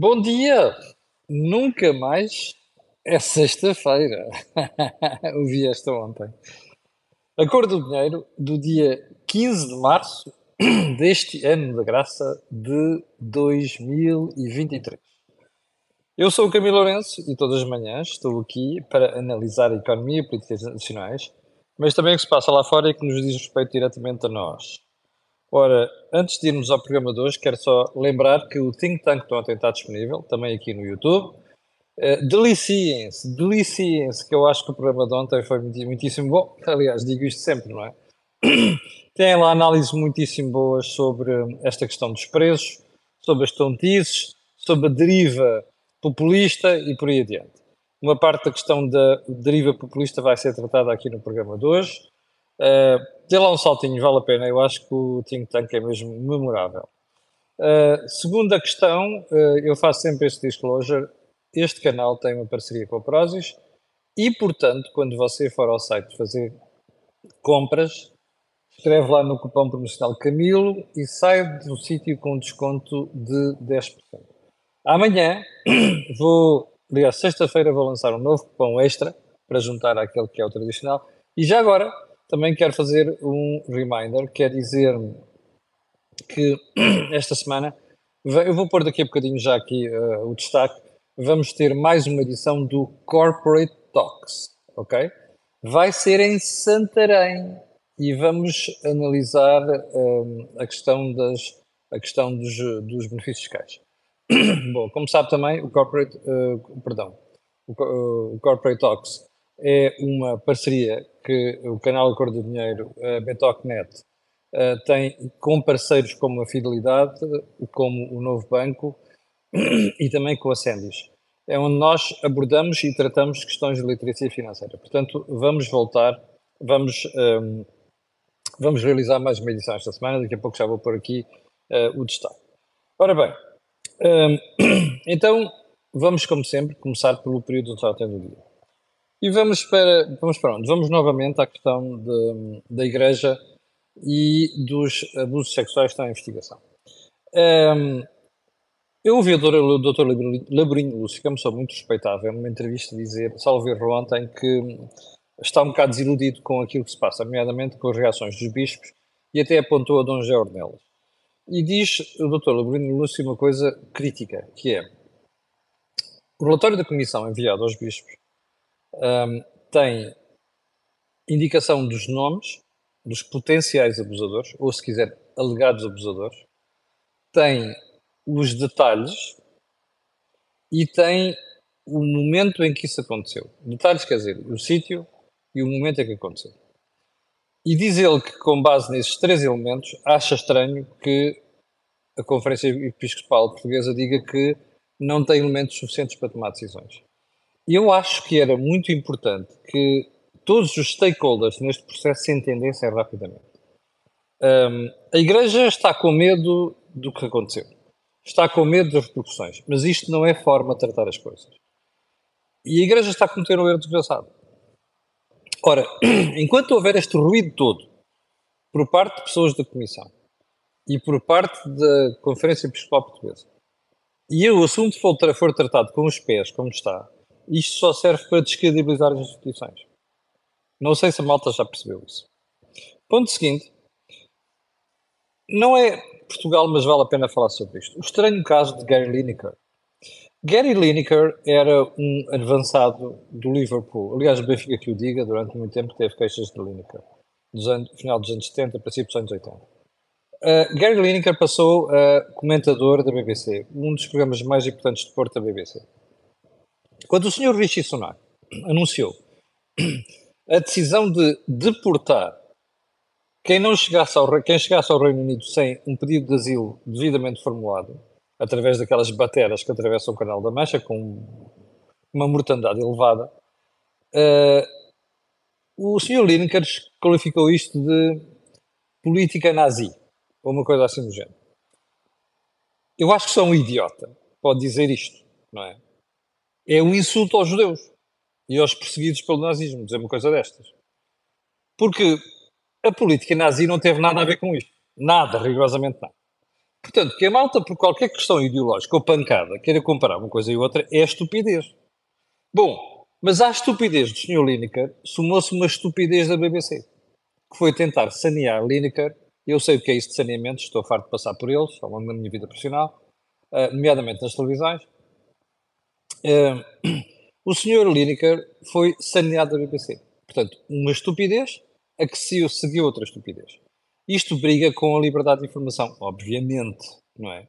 Bom dia! Nunca mais é sexta-feira. Ouvi esta ontem. A cor do dinheiro do dia 15 de março deste ano da graça de 2023. Eu sou o Camilo Lourenço e todas as manhãs estou aqui para analisar a economia e políticas nacionais, mas também o que se passa lá fora e que nos diz respeito diretamente a nós. Ora, antes de irmos ao programa de hoje, quero só lembrar que o Think Tank de ontem está disponível, também aqui no YouTube. Uh, deliciem-se, deliciem-se, que eu acho que o programa de ontem foi muitíssimo bom. Aliás, digo isto sempre, não é? Tem lá análises muitíssimo boas sobre esta questão dos preços, sobre as tontices, sobre a deriva populista e por aí adiante. Uma parte da questão da deriva populista vai ser tratada aqui no programa de hoje. Uh, dê lá um saltinho, vale a pena. Eu acho que o Think Tank é mesmo memorável. Uh, segunda questão, uh, eu faço sempre este disclosure. Este canal tem uma parceria com a Prozis e, portanto, quando você for ao site fazer compras, escreve lá no cupom promocional Camilo e sai do sítio com desconto de 10%. Amanhã vou, aliás, sexta-feira vou lançar um novo cupom extra para juntar àquele que é o tradicional. E já agora, também quero fazer um reminder, quer dizer que esta semana, eu vou pôr daqui a bocadinho já aqui uh, o destaque, vamos ter mais uma edição do Corporate Talks, ok? Vai ser em Santarém e vamos analisar um, a questão, das, a questão dos, dos benefícios fiscais. Bom, como sabe também, o Corporate, uh, perdão, o, o Corporate Talks é uma parceria que o canal Cor do Dinheiro, a Betocnet, uh, tem com parceiros como a Fidelidade, como o Novo Banco e também com a Sendis. É onde nós abordamos e tratamos questões de literacia financeira. Portanto, vamos voltar, vamos, um, ehm, vamos realizar mais uma edição esta semana. Daqui a pouco já vou pôr aqui uh, o destaque. Ora bem, um, ehm, então vamos, como sempre, começar pelo período do sorteio do dia. E vamos para, vamos para onde? Vamos novamente à questão de, da Igreja e dos abusos sexuais que estão em investigação. Um, eu ouvi o Dr. Laborinho Lúcio, que é uma pessoa muito respeitável, numa entrevista dizer, salvo erro ontem, que está um bocado desiludido com aquilo que se passa, nomeadamente com as reações dos bispos, e até apontou a Dom José Ornelas. E diz o Dr. Laborinho Lúcio uma coisa crítica, que é o relatório da Comissão enviado aos bispos um, tem indicação dos nomes dos potenciais abusadores, ou se quiser, alegados abusadores, tem os detalhes e tem o momento em que isso aconteceu. Detalhes quer dizer o sítio e o momento em que aconteceu. E diz ele que, com base nesses três elementos, acha estranho que a Conferência Episcopal Portuguesa diga que não tem elementos suficientes para tomar decisões eu acho que era muito importante que todos os stakeholders neste processo se entendessem rapidamente. Um, a Igreja está com medo do que aconteceu. Está com medo das repercussões. Mas isto não é forma de tratar as coisas. E a Igreja está a cometer um erro desgraçado. Ora, enquanto houver este ruído todo, por parte de pessoas da Comissão e por parte da Conferência Episcopal Portuguesa, e o assunto for, for tratado com os pés, como está, isto só serve para descredibilizar as instituições. Não sei se a malta já percebeu isso. Ponto seguinte. Não é Portugal, mas vale a pena falar sobre isto. O estranho caso de Gary Lineker. Gary Lineker era um avançado do Liverpool. Aliás, o Benfica que o diga, durante muito tempo teve queixas de Lineker. Dos anos, final dos anos 70, princípio dos anos 80. Uh, Gary Lineker passou a comentador da BBC, um dos programas mais importantes de Porto da BBC. Quando o senhor Rishi Sunak anunciou a decisão de deportar quem não chegasse ao, quem chegasse ao Reino Unido sem um pedido de asilo devidamente formulado, através daquelas bateras que atravessam o Canal da Mancha com uma mortandade elevada, uh, o Sr. Lineker qualificou isto de política nazi, ou uma coisa assim do género. Eu acho que sou um idiota, pode dizer isto, não é? É um insulto aos judeus e aos perseguidos pelo nazismo, dizer uma coisa destas. Porque a política nazi não teve nada a ver com isto. Nada, rigorosamente nada. Portanto, que a malta, por qualquer questão ideológica ou pancada, queira comparar uma coisa e outra, é estupidez. Bom, mas à estupidez do Sr. Lineker sumou-se uma estupidez da BBC, que foi tentar sanear Lineker. Eu sei o que é isso de saneamento, estou farto de passar por eles ao longo da minha vida profissional, uh, nomeadamente nas televisões. O Sr. Lineker foi saneado da BBC. Portanto, uma estupidez a que se seguiu outra estupidez. Isto briga com a liberdade de informação, obviamente, não é?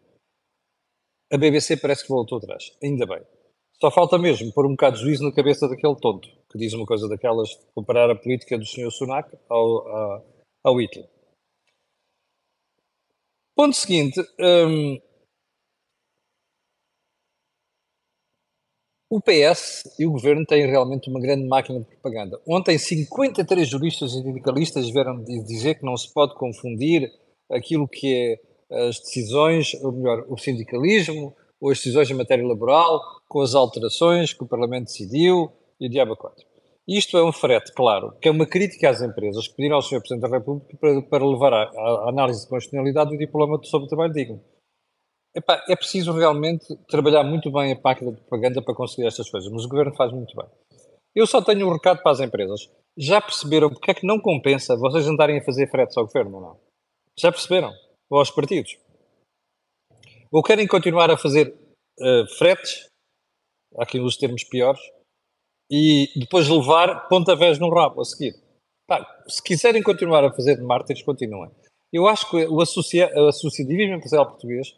A BBC parece que voltou atrás, ainda bem. Só falta mesmo pôr um bocado de juízo na cabeça daquele tonto que diz uma coisa daquelas de comparar a política do Sr. Sunak ao, ao, ao Hitler. Ponto seguinte. O PS e o governo têm realmente uma grande máquina de propaganda. Ontem, 53 juristas e sindicalistas vieram dizer que não se pode confundir aquilo que é as decisões, ou melhor, o sindicalismo, ou as decisões em matéria laboral, com as alterações que o Parlamento decidiu e o diabo 4. Isto é um frete, claro, que é uma crítica às empresas que pediram ao Sr. Presidente da República para, para levar à, análise de constitucionalidade o diploma sobre o trabalho digno. Epá, é preciso realmente trabalhar muito bem a máquina de propaganda para conseguir estas coisas, mas o Governo faz muito bem. Eu só tenho um recado para as empresas. Já perceberam porque é que não compensa vocês andarem a fazer fretes ao Governo ou não? Já perceberam? Ou aos partidos? Ou querem continuar a fazer uh, fretes, há quem use termos piores, e depois levar pontavés no rabo a seguir. Pá, se quiserem continuar a fazer de mártires, continuem. Eu acho que o associa associativismo empresarial português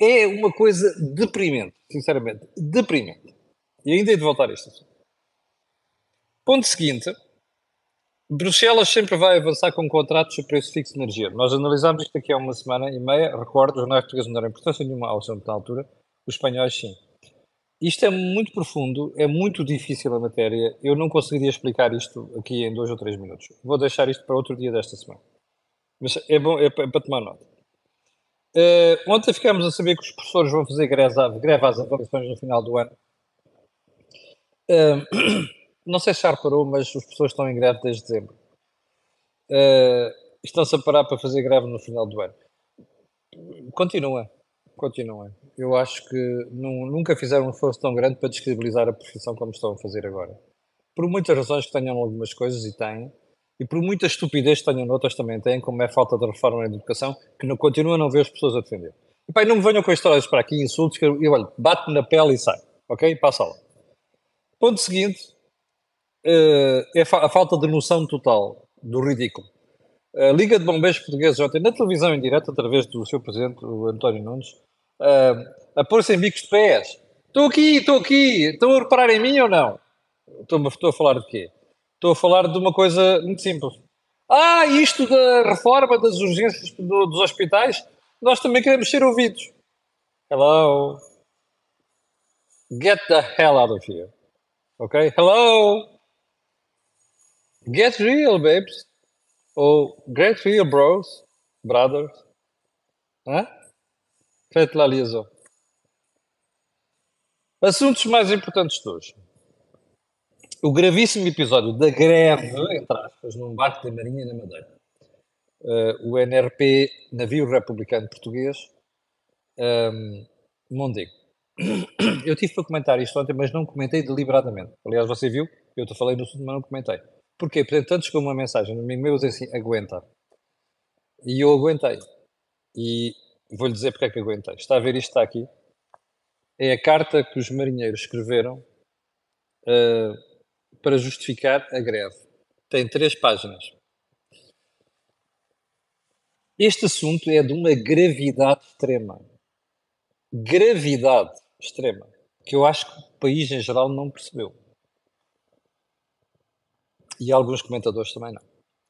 é uma coisa deprimente, sinceramente, deprimente. E ainda hei de voltar a isto. Ponto seguinte, Bruxelas sempre vai avançar com contratos de preço fixo de energia. Nós analisámos isto aqui há uma semana e meia. Recordo, os jornais portugueses não deram importância nenhuma ao assunto na altura. Os espanhóis, sim. Isto é muito profundo, é muito difícil a matéria. Eu não conseguiria explicar isto aqui em dois ou três minutos. Vou deixar isto para outro dia desta semana. Mas é bom, é é para tomar nota. Uh, ontem ficámos a saber que os professores vão fazer greve, às avaliações no final do ano. Uh, não sei se já reparou, mas as pessoas estão em greve desde dezembro. Uh, Estão-se a parar para fazer greve no final do ano. Continua, continua. Eu acho que não, nunca fizeram um esforço tão grande para descredibilizar a profissão como estão a fazer agora. Por muitas razões que tenham algumas coisas e têm, e por muita estupidez que tenham noutras também têm, como é a falta de reforma na educação, que não continua a não ver as pessoas a defender. E pai, não me venham com histórias para aqui, insultos, que eu, eu olho, bate na pele e sai, ok? Passa lá. Ponto seguinte, uh, é a falta de noção total do ridículo. A Liga de Bombeiros Portugueses ontem, na televisão em direto, através do seu presidente, o António Nunes, uh, a pôr-se em bicos de pés. Estou aqui, estou aqui, estão a reparar em mim ou não? Estou, estou a falar de quê? Estou a falar de uma coisa muito simples. Ah, isto da reforma das urgências do, dos hospitais, nós também queremos ser ouvidos. Hello? Get the hell out of here. Ok? Hello? Get real, babes. Ou get real, bros. Brothers. Hã? Faites la liaison. Assuntos mais importantes de hoje. O gravíssimo episódio da greve, entre aspas, num barco da Marinha na Madeira. Uh, o NRP, Navio Republicano Português, um, ehm, Mondego. Eu tive para comentar isto ontem, mas não comentei deliberadamente. Aliás, você viu, eu te falei no assunto, mas não comentei. Porquê? Porque tanto chegou uma mensagem no amigo meu dizer assim, aguenta. E eu aguentei. E vou-lhe dizer porque é que aguentei. Está a ver isto está aqui? É a carta que os marinheiros escreveram uh, para justificar a greve. Tem três páginas. Este assunto é de uma gravidade extrema. Gravidade extrema. Que eu acho que o país em geral não percebeu. E alguns comentadores também não.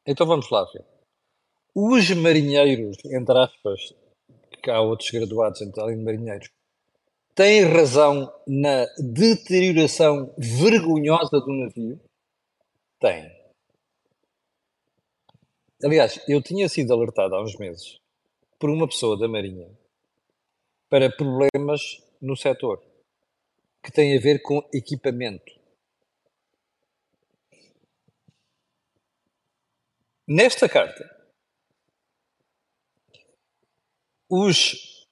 Então vamos lá ver. Os marinheiros, entre aspas, que há outros graduados, além de marinheiros, têm razão na deterioração vergonhosa do navio? Tem. Aliás, eu tinha sido alertado há uns meses por uma pessoa da Marinha para problemas no setor que têm a ver com equipamento. Nesta carta, os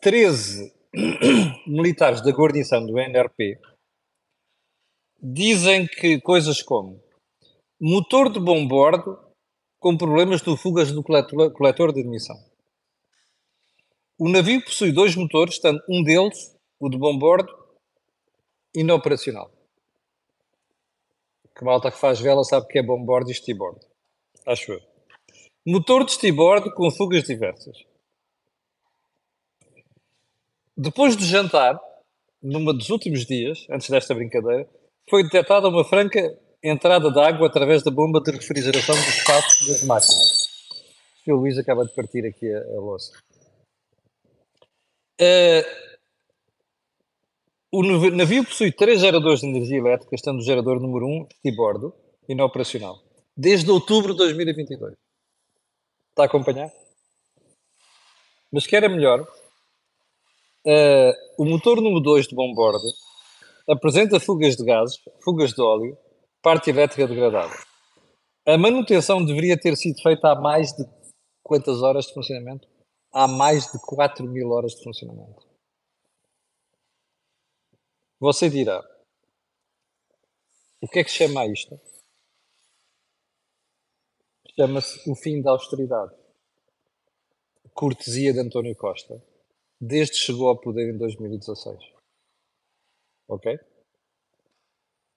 13 militares da guarnição do NRP dizem que coisas como motor de bombordo com problemas no fugas do coletor, de admissão. O navio possui dois motores, estando um deles, o de bombordo, inoperacional. Que malta que faz vela sabe que é bombordo e estibordo. Acho eu. Motor de estibordo com fugas diversas. Depois de jantar, numa dos últimos dias, antes desta brincadeira, foi detectada uma franca entrada de água através da bomba de refrigeração do espaço das máquinas. O Sr. Luís acaba de partir aqui a, a louça. Uh, o navio possui três geradores de energia elétrica, estando o gerador número 1 de bordo, inoperacional, desde outubro de 2022. Está a acompanhar? Mas que era melhor, uh, o motor número 2 de bombordo apresenta fugas de gases, fugas de óleo, parte elétrica degradada. A manutenção deveria ter sido feita há mais de quantas horas de funcionamento? Há mais de 4 mil horas de funcionamento. Você dirá: o que é que chama isto? Chama-se o fim da austeridade. Cortesia de António Costa, desde que chegou ao poder em 2016. Ok?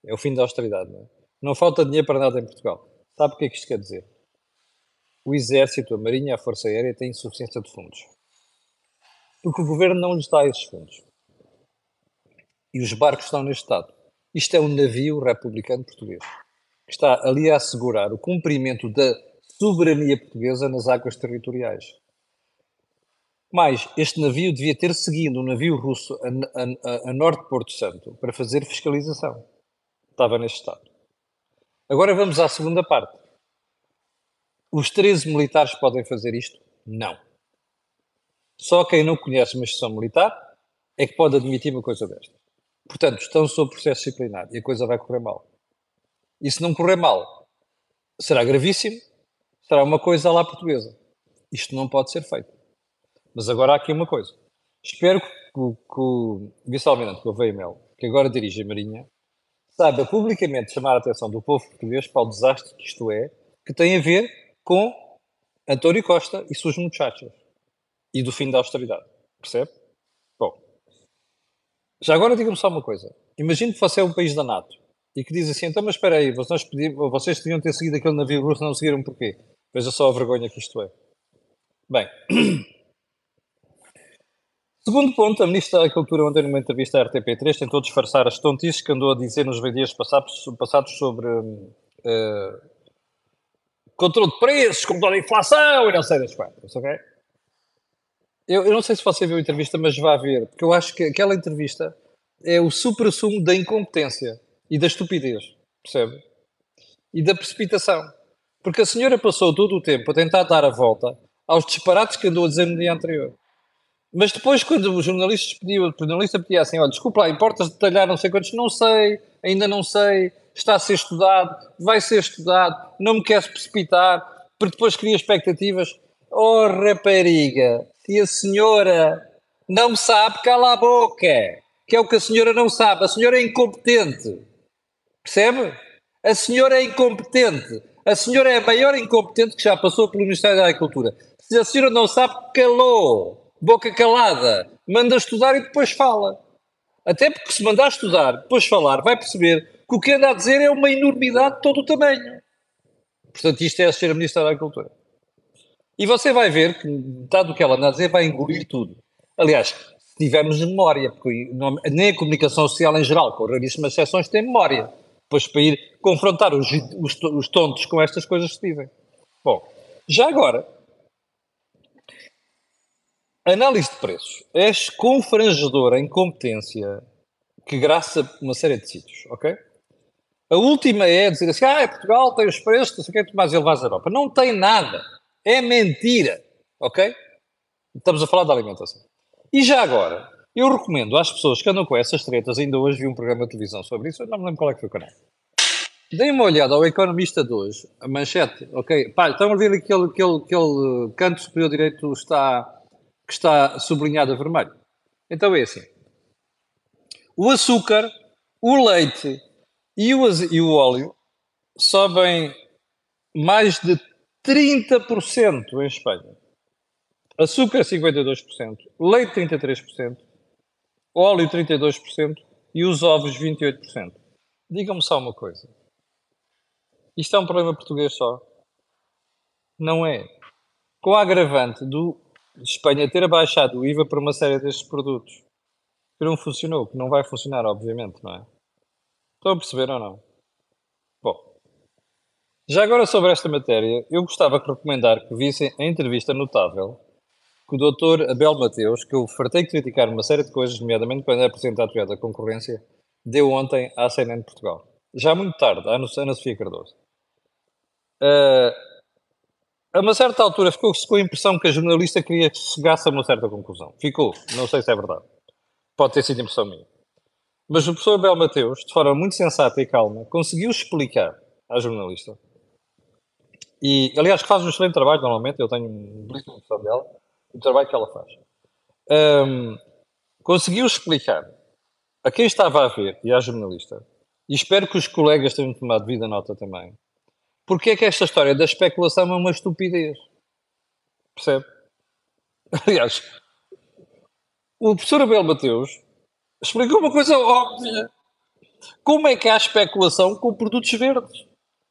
É o fim da austeridade, não é? Não falta dinheiro para nada em Portugal. Sabe o que é que isto quer dizer? O Exército, a Marinha a Força Aérea têm insuficiência de fundos. Porque o Governo não lhes dá esses fundos. E os barcos estão neste estado. Isto é um navio republicano português. Que está ali a assegurar o cumprimento da soberania portuguesa nas águas territoriais. Mas este navio devia ter seguido um navio russo a, a, a norte de Porto Santo para fazer fiscalização. Estava neste estado. Agora vamos à segunda parte. Os 13 militares podem fazer isto? Não. Só quem não conhece uma instituição militar é que pode admitir uma coisa desta. Portanto, estão sob processo disciplinar e a coisa vai correr mal. E se não correr mal, será gravíssimo, será uma coisa lá portuguesa. Isto não pode ser feito. Mas agora há aqui uma coisa. Espero que, que, que o vice-almirante Gouveia Mel, que agora dirige a Marinha, saiba publicamente chamar a atenção do povo português para o desastre que isto é, que tem a ver com António Costa e suas muchachas e do fim da austeridade. Percebe? Bom, já agora diga-me só uma coisa. Imagine que você é um país da NATO e que diz assim: então, mas espera aí, vocês, pediam, vocês deviam ter seguido aquele navio russo, não seguiram porquê? Veja só a vergonha que isto é. Bem. Segundo ponto, a Ministra da Agricultura, ontem numa entrevista à RTP3, tentou disfarçar as tontices que andou a dizer nos dias passados, sobre uh, controle de preços, controle da inflação e não sei das quantas, ok? Eu, eu, não sei se você viu a entrevista, mas vá ver, porque eu acho que aquela entrevista é o supra-sumo da incompetência e da estupidez, percebe? E da precipitação. Porque a senhora passou todo o tempo a tentar dar a volta aos disparates que andou a dizer no dia anterior. Mas depois, quando os jornalistas pediam, o jornalista pedia assim: olha, desculpa lá, importas detalhar não sei quantos? Não sei, ainda não sei, está a ser estudado, vai ser estudado, não me queres precipitar, porque depois cria expectativas. Oh, rapariga, se a senhora não sabe, cala a boca, que é o que a senhora não sabe. A senhora é incompetente, percebe? A senhora é incompetente. A senhora é a maior incompetente que já passou pelo Ministério da Agricultura. Se a senhora não sabe, calou boca calada, manda estudar e depois fala. Até porque se mandar estudar, depois falar, vai perceber que o que anda a dizer é uma enormidade de todo o tamanho. Portanto, isto é ser Ministra da Agricultura. E você vai ver que metade do que ela anda a dizer vai engolir tudo. Aliás, se tivermos memória, porque nem a comunicação social em geral, com raríssimas exceções, tem memória. Depois para ir confrontar os, os, os tontos com estas coisas que dizem. Bom, já agora, Análise de preços. És confrangedor em competência que graça uma série de sítios, ok? A última é dizer assim, ah, Portugal tem os preços, não sei o que, mais ele vai à Europa. Não tem nada. É mentira, ok? Estamos a falar da alimentação. E já agora, eu recomendo às pessoas que andam com essas tretas, ainda hoje vi um programa de televisão sobre isso, eu não me lembro qual é que foi o canal. Deem uma olhada ao Economista de hoje, a manchete, ok? Pá, estão a ver aquele, aquele, aquele canto superior direito está que está sublinhado a vermelho. Então é assim: o açúcar, o leite e o, e o óleo sobem mais de 30% em Espanha. Açúcar 52%, leite 33%, óleo 32% e os ovos 28%. Digam-me só uma coisa. Isto é um problema português só? Não é. Com a agravante do de Espanha ter abaixado o IVA para uma série destes produtos que não funcionou, que não vai funcionar, obviamente, não é? Estão a perceber ou não? Bom, já agora sobre esta matéria, eu gostava de recomendar que vissem a entrevista notável que o Dr. Abel Mateus, que eu fartei de criticar uma série de coisas, nomeadamente quando é apresentado da concorrência, deu ontem à CNN de Portugal. Já muito tarde, à Ana Sofia Cardoso. Uh, a uma certa altura ficou-se com a impressão que a jornalista queria que chegasse a uma certa conclusão. Ficou, não sei se é verdade. Pode ter sido impressão minha. Mas o professor Abel Mateus, de forma muito sensata e calma, conseguiu explicar à jornalista, e aliás que faz um excelente trabalho normalmente, eu tenho um belíssimo noção dela, o trabalho que ela faz. Um, conseguiu explicar a quem estava a ver e à jornalista, e espero que os colegas tenham tomado vida nota também, porque é que esta história da especulação é uma estupidez. Percebe? Aliás, o professor Abel Mateus explicou uma coisa óbvia. Como é que há especulação com produtos verdes?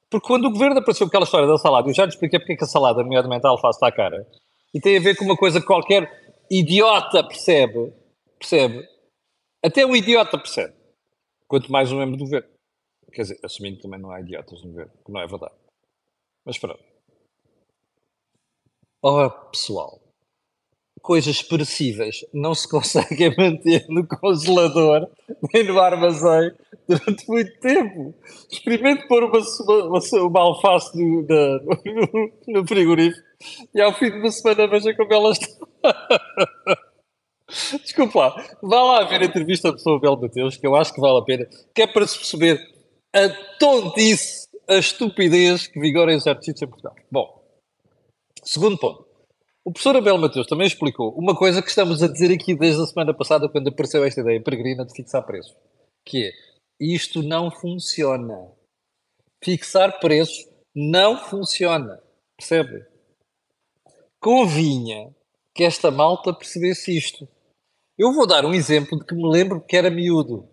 Porque quando o governo apareceu aquela história da salada, eu já lhe expliquei porque é que a salada, nomeadamente a alface, está cara, e tem a ver com uma coisa que qualquer idiota percebe, percebe, até um idiota percebe, quanto mais um membro do governo. Quer dizer, assumindo que também não há idiotas no governo, que não é verdade. Mas pronto. Ora, pessoal, coisas perecíveis não se conseguem manter no congelador nem no armazém durante muito tempo. Experimente pôr uma, uma, uma alface no, na, no, no, frigorífico e ao fim de uma semana veja como ela está. Desculpa lá, vá lá ver a entrevista ao professor Belo Mateus, que eu acho que vale a pena, que é para se perceber a tontice, a estupidez que vigora em certos sítios em Portugal. Bom, segundo ponto. O professor Abel Mateus também explicou uma coisa que estamos a dizer aqui desde a semana passada, quando apareceu esta ideia peregrina de fixar preços, que é, isto não funciona. Fixar preços não funciona. Percebe? Convinha que esta malta percebesse isto. Eu vou dar um exemplo de que me lembro que era miúdo.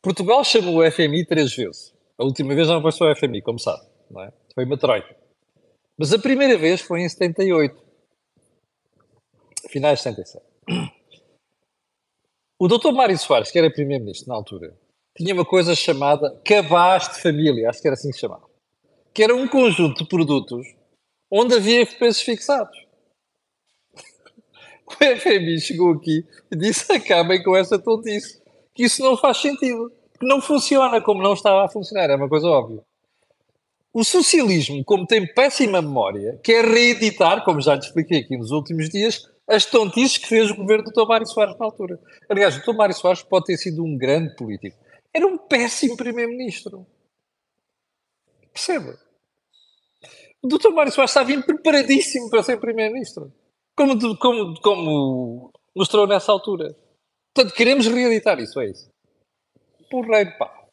Portugal chamou o FMI três vezes. A última vez não foi só o FMI, como sabe. Não é? Foi uma troika. Mas a primeira vez foi em 78 finais de 77. O doutor Mário Soares, que era primeiro-ministro na altura, tinha uma coisa chamada cabaz de família, acho que era assim que se chamava, que era um conjunto de produtos onde havia preços fixados. O FMI chegou aqui e disse: acabem com essa tontice, que isso não faz sentido, não funciona como não estava a funcionar, é uma coisa óbvia. O socialismo, como tem péssima memória, quer reeditar, como já te expliquei aqui nos últimos dias, as tontices que fez o governo do Tomário Soares na altura. Aliás, o Tomário Soares pode ter sido um grande político. Era um péssimo primeiro-ministro. Percebe? O doutor Mário Soares estava preparadíssimo para ser primeiro-ministro. Como, como, como mostrou nessa altura. Portanto, queremos reeditar isso, é isso. Porreiro, pá.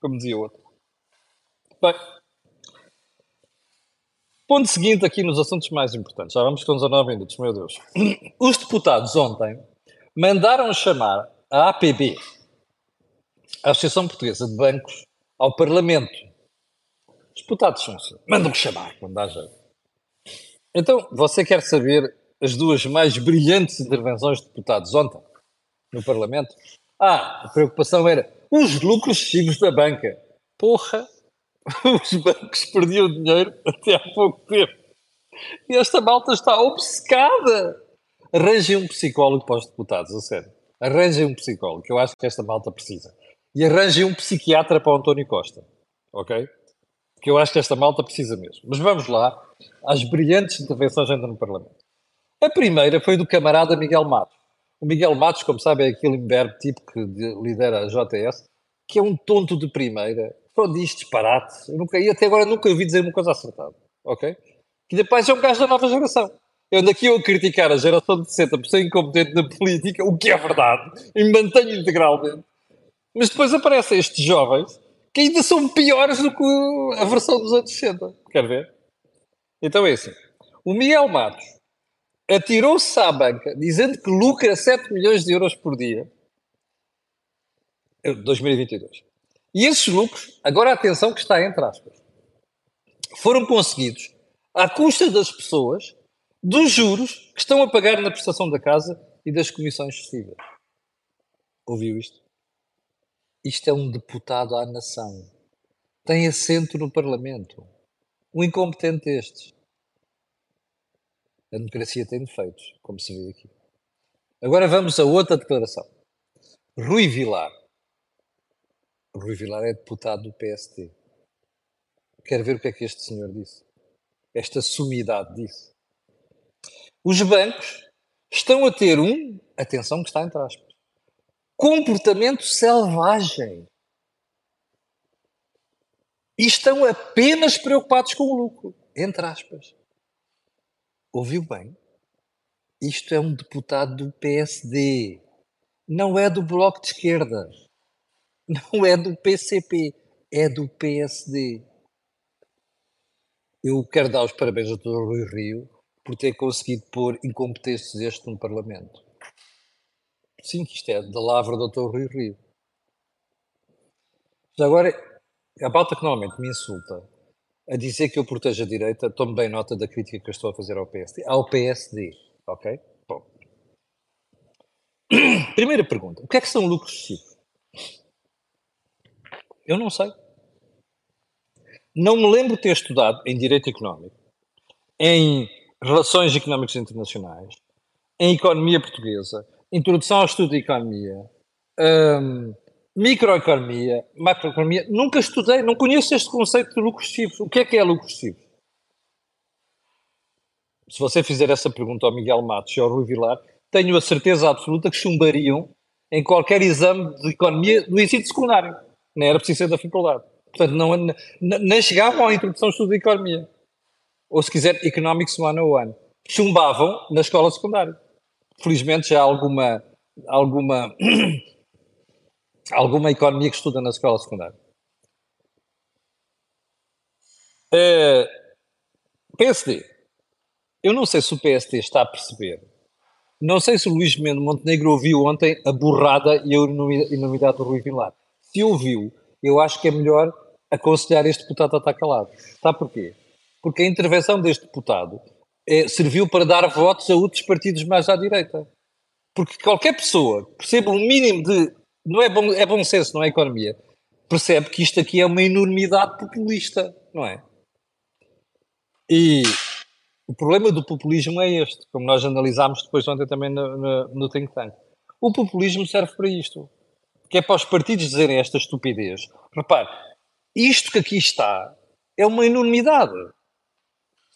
Como dizia o outro. Bem, Ponto seguinte aqui nos assuntos mais importantes. Já vamos com 19 minutos, meu Deus. Os deputados ontem mandaram chamar a APB, a Associação Portuguesa de Bancos, ao Parlamento. Os deputados são assim. Mandam chamar quando há jeito. Então, você quer saber as duas mais brilhantes intervenções de deputados ontem no Parlamento? Ah, a preocupação era os lucros excessivos da banca. Porra, os bancos perdiam dinheiro até há pouco tempo. E esta malta está obcecada. Arranjem um psicólogo para os deputados, a sério. Arranjem um psicólogo, que eu acho que esta malta precisa. E arranjem um psiquiatra para o António Costa. Ok? Que eu acho que esta malta precisa mesmo. Mas vamos lá às brilhantes intervenções ainda no Parlamento. A primeira foi do camarada Miguel Matos. O Miguel Matos, como sabe, é aquele imberbe tipo que lidera a JS, que é um tonto de primeira, só diz disparate. Eu nunca, e até agora nunca ouvi dizer uma coisa acertada. Ok? Que depois é um gajo da nova geração. Eu ando aqui a criticar a geração de 60 por ser incompetente na política, o que é verdade, e mantenho integralmente. Mas depois aparecem estes jovens que ainda são piores do que a versão dos anos 60. Quer ver? Então é assim. O Miguel Matos atirou-se à banca dizendo que lucra 7 milhões de euros por dia. 2022. E esses lucros, agora atenção que está entre aspas, foram conseguidos à custa das pessoas, dos juros que estão a pagar na prestação da casa e das comissões excessivas. Ouviu isto? Isto é um deputado à nação. Tem assento no Parlamento. Um incompetente destes. A democracia tem defeitos, como se vê aqui. Agora vamos a outra declaração. Rui Vilar. Rui Vilar é deputado do PST. Quero ver o que é que este senhor disse. Esta sumidade disse. Os bancos estão a ter um, atenção que está entre aspas, comportamento selvagem. E estão apenas preocupados com o lucro, entre aspas. Ouviu bem? Isto é um deputado do PSD. Não é do Bloco de Esquerda. Não é do PCP. É do PSD. Eu quero dar os parabéns ao Dr. Rui Rio por ter conseguido pôr incompetências este no Parlamento. Sim, isto é da lavra do Dr. Rui Rio. Já agora, a pauta que normalmente me insulta a dizer que eu protejo a direita, tome bem nota da crítica que eu estou a fazer ao PSD. Ao PSD, ok? Bom. Primeira pergunta. O que é que são lucros excessivos? Eu não sei. Não me lembro ter estudado em Direito Económico, em Relações Económicas Internacionais, em Economia Portuguesa, Introdução ao Estudo de Economia, um, Microeconomia, Macroeconomia. Nunca estudei, não conheço este conceito de lucros excessivos. O que é que é lucros excessivos? Se você fizer essa pergunta ao Miguel Matos e ao Rui Vilar, tenho a certeza absoluta que chumbariam em qualquer exame de economia do ensino secundário. Nem era preciso ser da faculdade. Portanto, não, nem chegavam à introdução ao estudo de economia. Ou, se quiser, Economics 101. Chumbavam na escola secundária. Felizmente já há alguma, alguma, alguma economia que estuda na escola secundária. Uh, eh, PSD. Eu não sei se o PSD está a perceber. Não sei se o Luís Mendes Montenegro ouviu ontem a burrada e a enormidade do Rui Vilar. Se ouviu, eu acho que é melhor aconselhar este deputado a estar calado. Sabe porquê? Porque a intervenção deste deputado é, serviu para dar votos a outros partidos mais à direita. Porque qualquer pessoa que perceba um mínimo de. Não é bom, é bom senso, não é economia. Percebe que isto aqui é uma enormidade populista, não é? E o problema do populismo é este, como nós analisámos depois ontem também no, no, no Think Tank. O populismo serve para isto que é para os partidos dizerem esta estupidez. Repare, isto que aqui está é uma enormidade.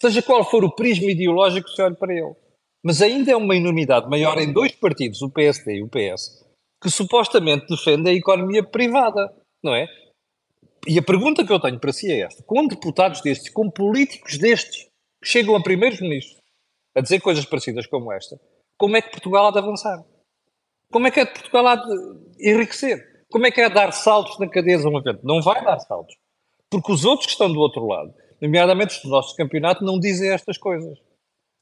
Seja qual for o prisma ideológico que se olhe para ele. Mas ainda é uma enormidade maior em dois partidos, o PSD e o PS, que supostamente defendem a economia privada, não é? E a pergunta que eu tenho para si é esta: com deputados destes, com políticos destes, que chegam a primeiros-ministros a dizer coisas parecidas como esta, como é que Portugal há de avançar? Como é que é Portugal há de enriquecer? Como é que é dar saltos na cadeia de um evento? Não vai dar saltos. Porque os outros que estão do outro lado, nomeadamente os do nosso campeonato, não dizem estas coisas.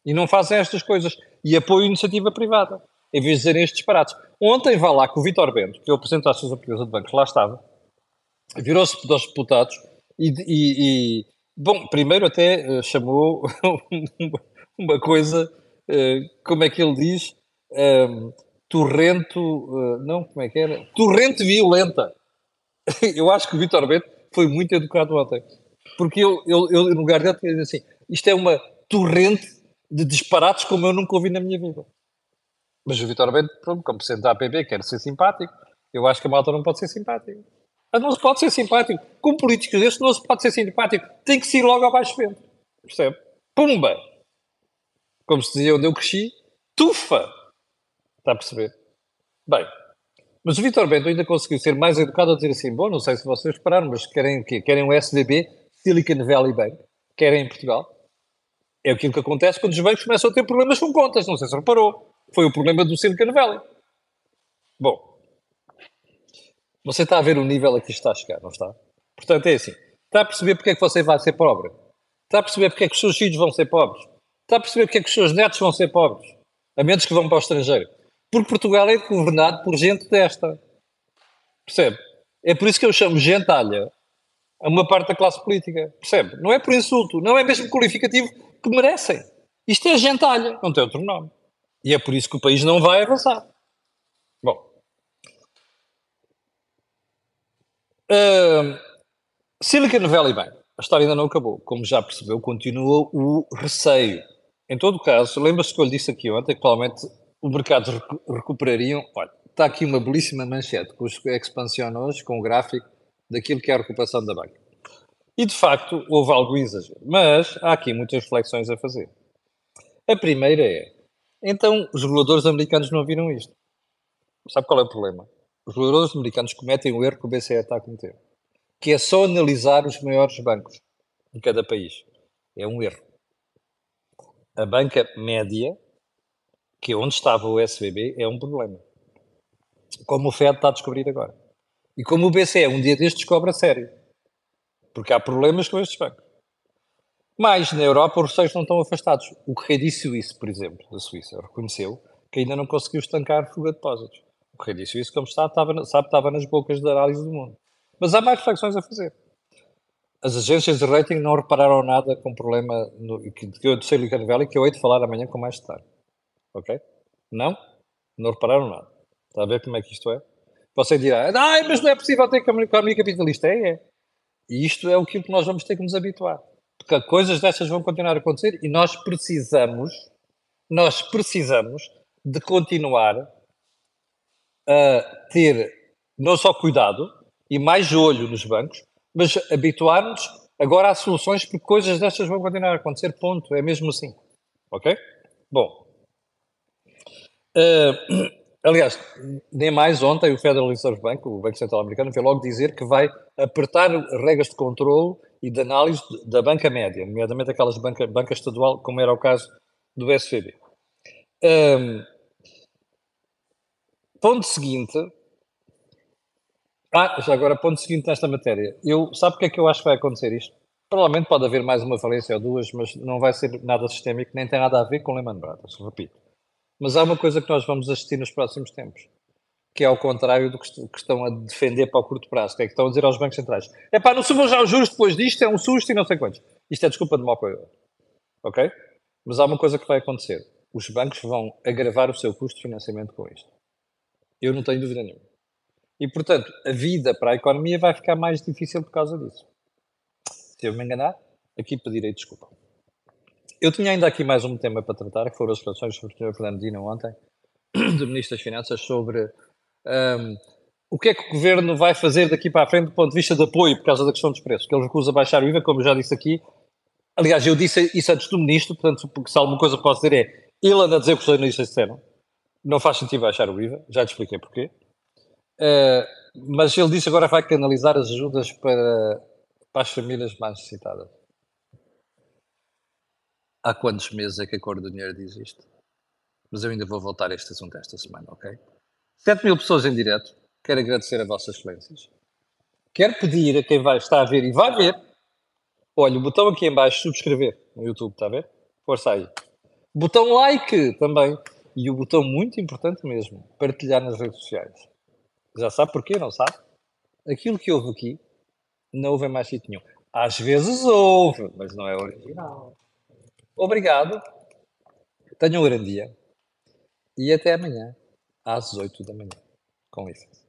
E não fazem estas coisas. E apoiam a iniciativa privada. Em vez de dizerem estes disparates. Ontem vai lá com o Vitor Bento, que é o Presidente da Associação Portuguesa de Bancos, lá estava, virou-se para os deputados e, e, e, bom, primeiro até uh, chamou uma coisa, uh, como é que ele diz, um, torrento, uh, não, como é que era? Torrente violenta. eu acho que o Vitor Bento foi muito educado ontem. Porque eu, eu, eu no lugar dele, tinha assim: isto é uma torrente de disparates como eu nunca ouvi na minha vida. Mas o Vitor Bento, pronto, como presidente da APB, quer ser simpático. Eu acho que a malta não pode ser simpática. Não se pode ser simpático. Com políticos destes não se pode ser simpático. Tem que se ir logo abaixo vento. Percebe? Pumba! Como se dizia onde eu cresci, tufa! Está a perceber? Bem, mas o Vitor Bento ainda conseguiu ser mais educado a dizer assim: bom, não sei se vocês esperaram, mas querem o quê? Querem o SDB, Silicon Valley Bank? Querem em Portugal? É aquilo que acontece quando os bancos começam a ter problemas com contas. Não sei se reparou. Foi o problema do Silicon Valley. Bom, você está a ver o nível a que está a chegar, não está? Portanto, é assim. Está a perceber porque é que você vai ser pobre? Está a perceber porque é que os seus filhos vão ser pobres? Está a perceber porque é que os seus netos vão ser pobres? A menos que vão para o estrangeiro. Porque Portugal é governado por gente desta. Percebe? É por isso que eu chamo gentalha a uma parte da classe política. Percebe? Não é por insulto, não é mesmo qualificativo que merecem. Isto é gentalha, não tem outro nome. E é por isso que o país não vai avançar. Bom. Uh, Silicon Valley Bank. A história ainda não acabou. Como já percebeu, continua o receio. Em todo caso, lembra-se que eu lhe disse aqui ontem que provavelmente os mercados recuperariam. Olha, está aqui uma belíssima manchete com os expansiona hoje, com o gráfico daquilo que é a recuperação da banca. E de facto houve algum exagero. Mas há aqui muitas reflexões a fazer. A primeira é: então os reguladores americanos não viram isto? Sabe qual é o problema? Os reguladores americanos cometem o erro que o BCE está a cometer, que é só analisar os maiores bancos de cada país. É um erro. A banca média, que é onde estava o SBB, é um problema. Como o Fed está a descobrir agora. E como o BCE um dia destes descobre a sério. Porque há problemas com estes bancos. Mas na Europa os receios não estão afastados. O Credit Suisse, por exemplo, da Suíça, reconheceu que ainda não conseguiu estancar fuga de depósitos. O Credit Suisse, como está, estava, sabe, estava nas bocas de análise do mundo. Mas há mais reflexões a fazer. As agências de rating não repararam nada com o problema no, que, que eu de Silicon Valley, que eu hei de falar amanhã com mais detalhe. Ok? Não? Não repararam nada. Está a ver como é que isto é? Você dirá, ah, mas não é possível ter economia capitalista. É, é. E isto é o que nós vamos ter que nos habituar. Porque coisas destas vão continuar a acontecer e nós precisamos, nós precisamos de continuar a ter não só cuidado e mais olho nos bancos, mas habituar-nos agora a soluções porque coisas destas vão continuar a acontecer, ponto. É mesmo assim. Ok? Bom. Uh, Aliás, nem mais ontem o Federal Reserve Bank, o Banco Central Americano, veio logo dizer que vai apertar regras de controle e de análise da banca média, nomeadamente aquelas banca, banca estadual, como era o caso do SVB. Um, ponto seguinte. Ah, já agora, ponto seguinte nesta matéria. Eu, sabe o que é que eu acho que vai acontecer isto? Provavelmente pode haver mais uma falência ou duas, mas não vai ser nada sistémico, nem tem nada a ver com Lehman Brothers, repito. Mas há uma coisa que nós vamos assistir nos próximos tempos, que é ao contrário do que estão a defender para o curto prazo, que é que estão a dizer aos bancos centrais: é pá, não subam já os juros depois disto, é um susto e não sei quantos. Isto é desculpa de mau coisa. Ok? Mas há uma coisa que vai acontecer: os bancos vão agravar o seu custo de financiamento com isto. Eu não tenho dúvida nenhuma. E, portanto, a vida para a economia vai ficar mais difícil por causa disso. Se eu me enganar, aqui pedirei desculpa. Eu tinha ainda aqui mais um tema para tratar, que foram as declarações do Sr. Fernando Dino ontem, do Ministro das Finanças, sobre um, o que é que o Governo vai fazer daqui para a frente do ponto de vista de apoio por causa da questão dos preços, que ele recusa baixar o IVA, como já disse aqui. Aliás, eu disse isso antes do Ministro, portanto, se alguma coisa posso dizer é, ele anda a dizer o que os jornalistas disseram, não faz sentido baixar o IVA, já te expliquei porquê. Uh, mas ele disse agora vai canalizar as ajudas para, para as famílias mais necessitadas. Há quantos meses é que a Cor do Dinheiro diz isto? Mas eu ainda vou voltar a este assunto esta semana, ok? 7 mil pessoas em direto. Quero agradecer a vossas excelências. Quero pedir a quem vai estar a ver e vai ver. Olha, o botão aqui em baixo, subscrever no YouTube, está a ver? Força aí. Botão like também. E o botão muito importante mesmo, partilhar nas redes sociais. Já sabe porquê, não sabe? Aquilo que houve aqui, não houve mais sítio nenhum. Às vezes houve, mas não é original. Obrigado. Tenham um grande dia. E até amanhã, às 8 da manhã. Com licença.